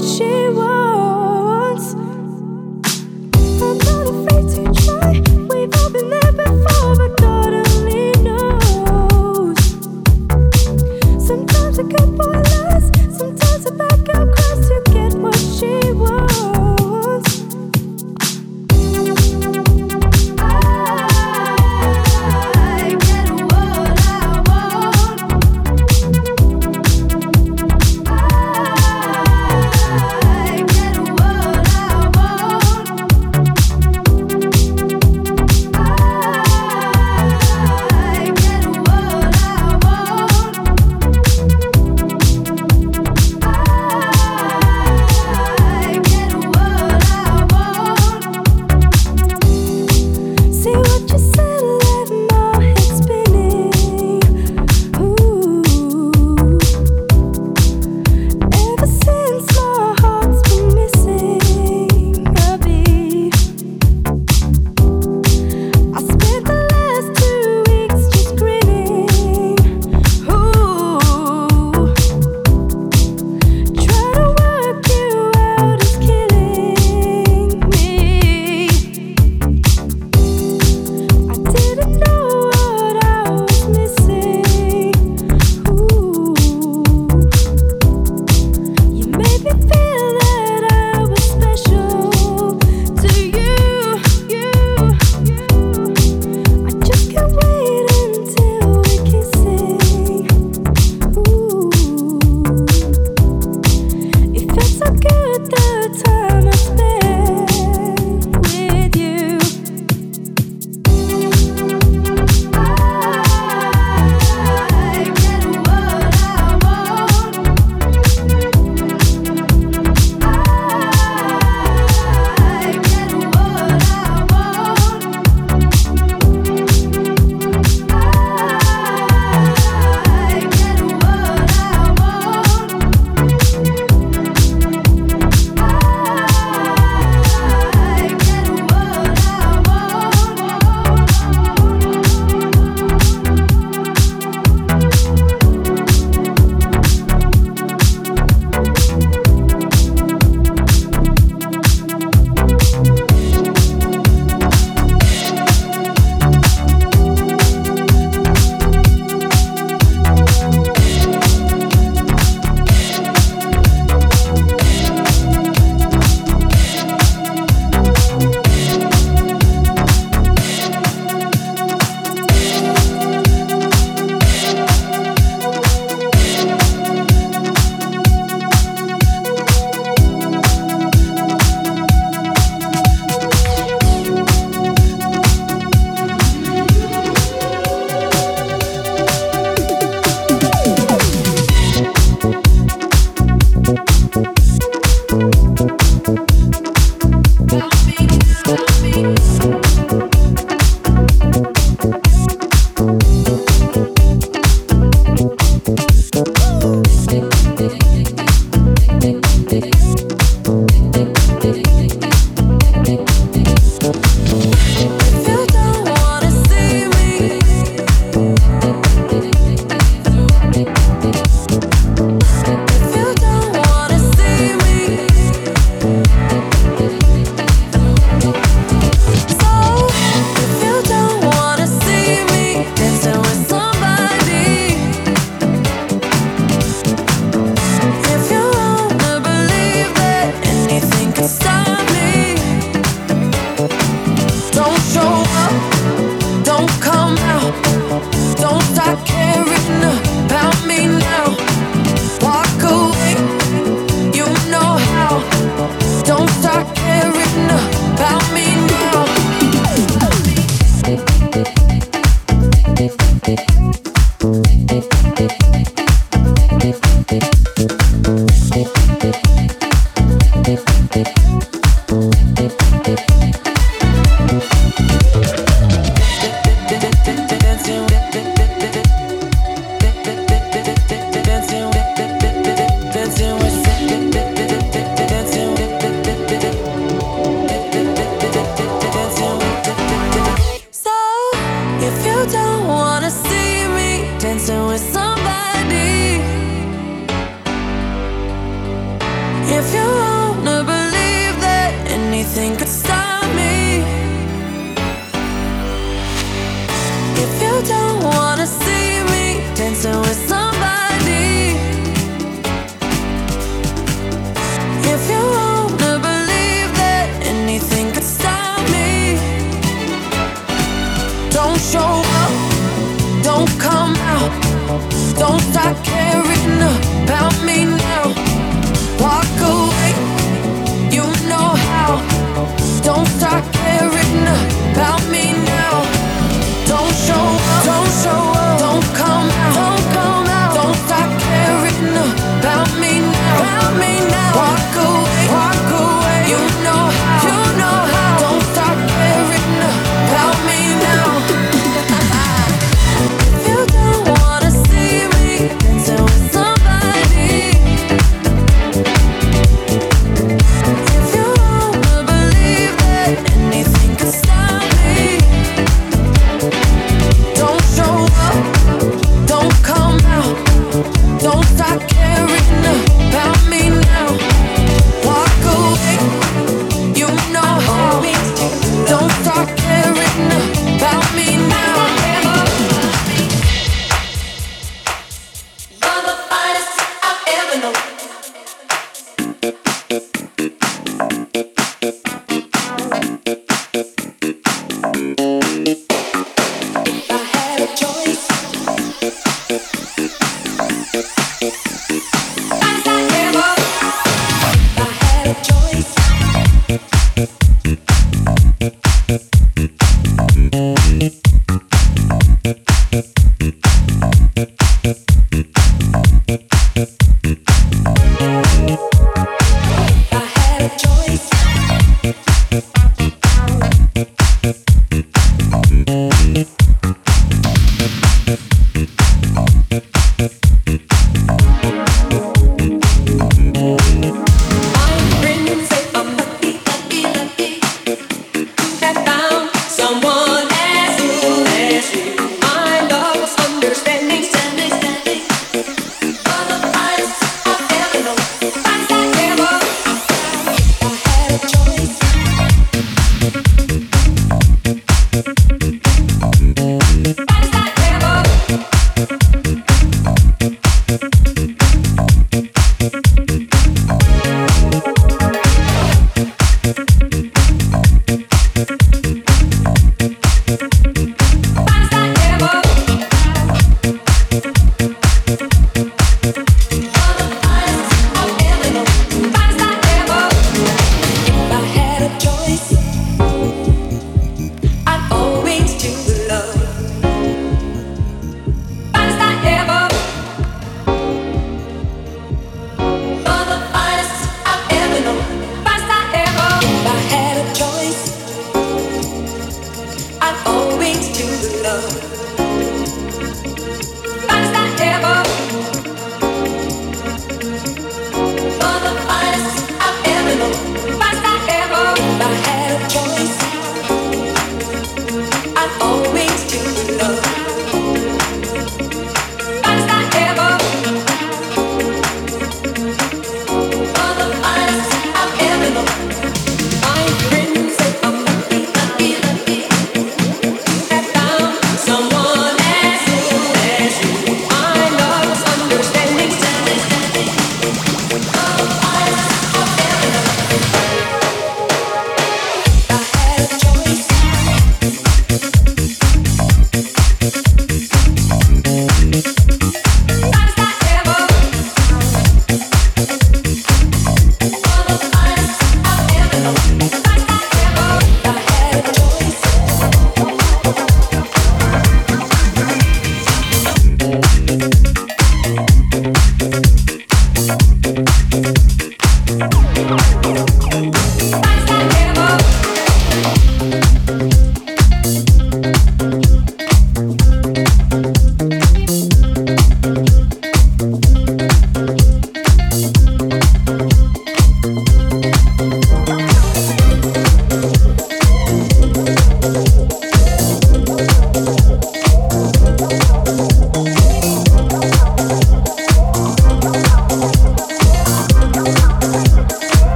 get what you don't believe that anything could dancing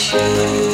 谢。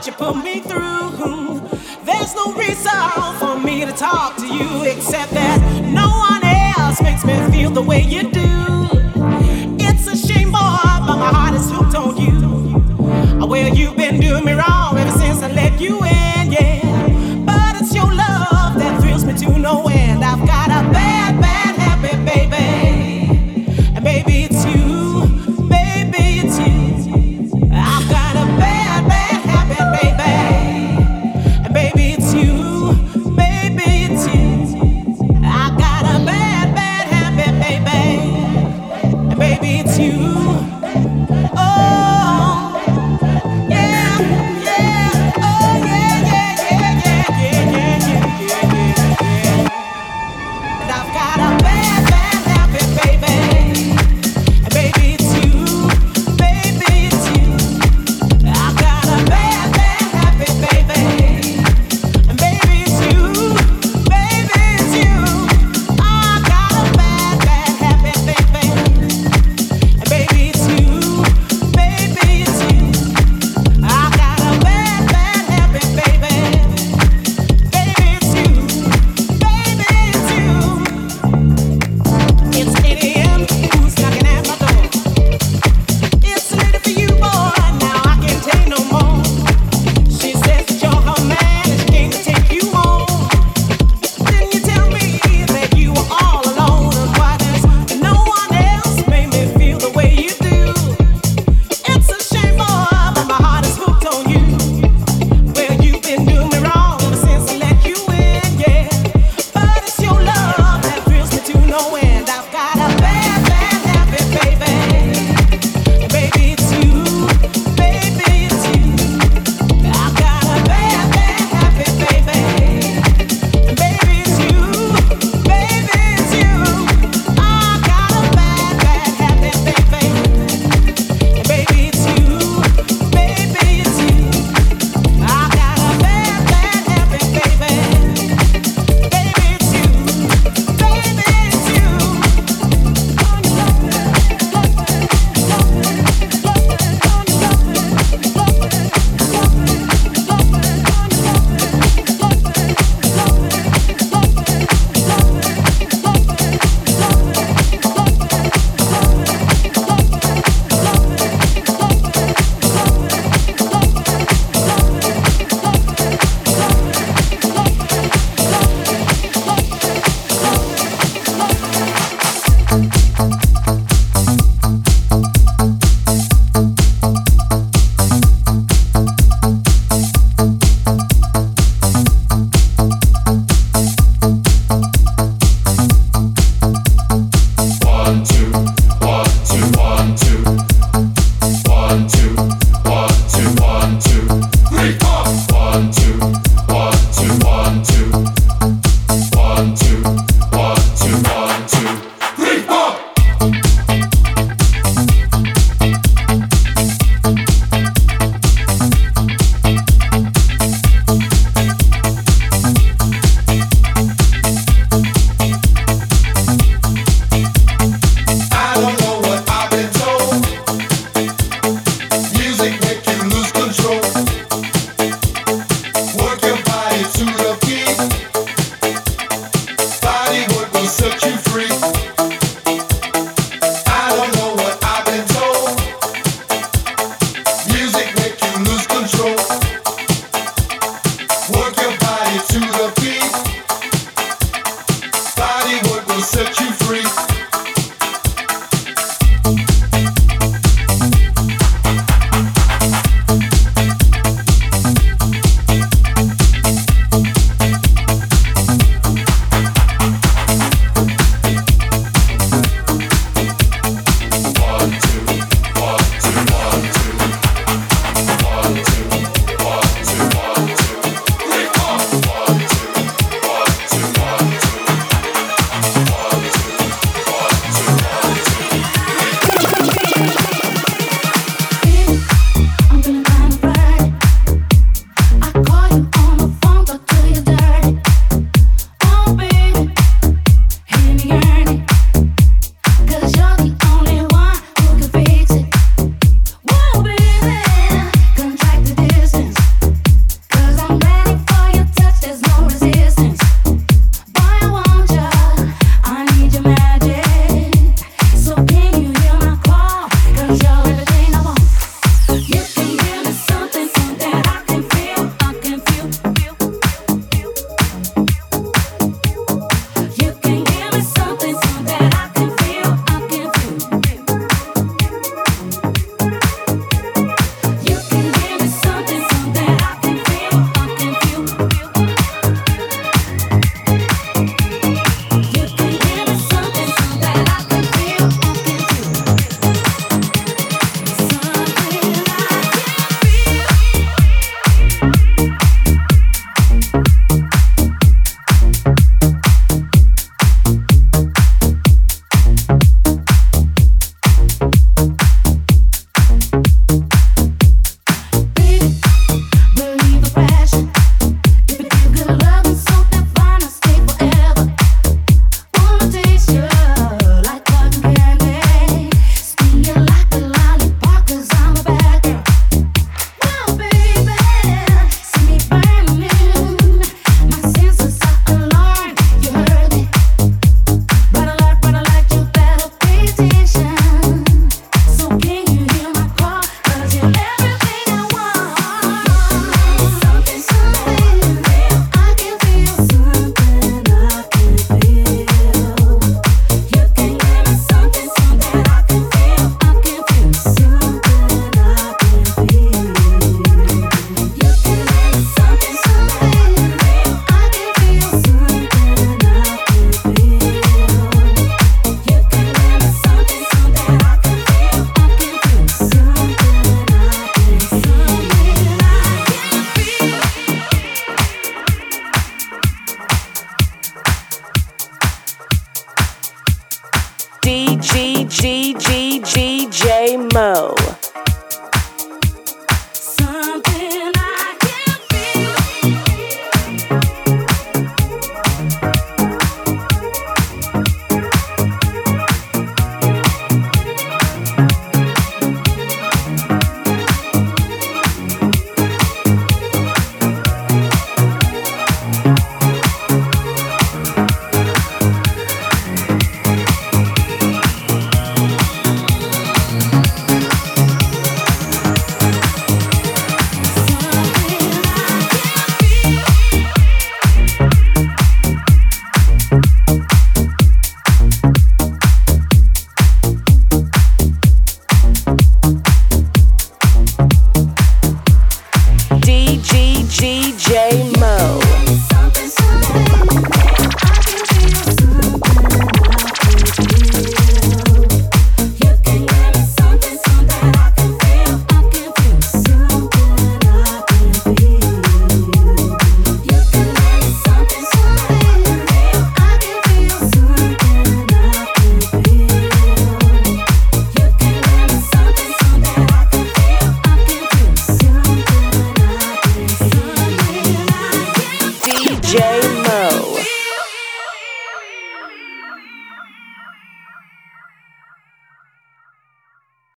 what you put me through. There's no reason for me to talk to you except that no one else makes me feel the way you do.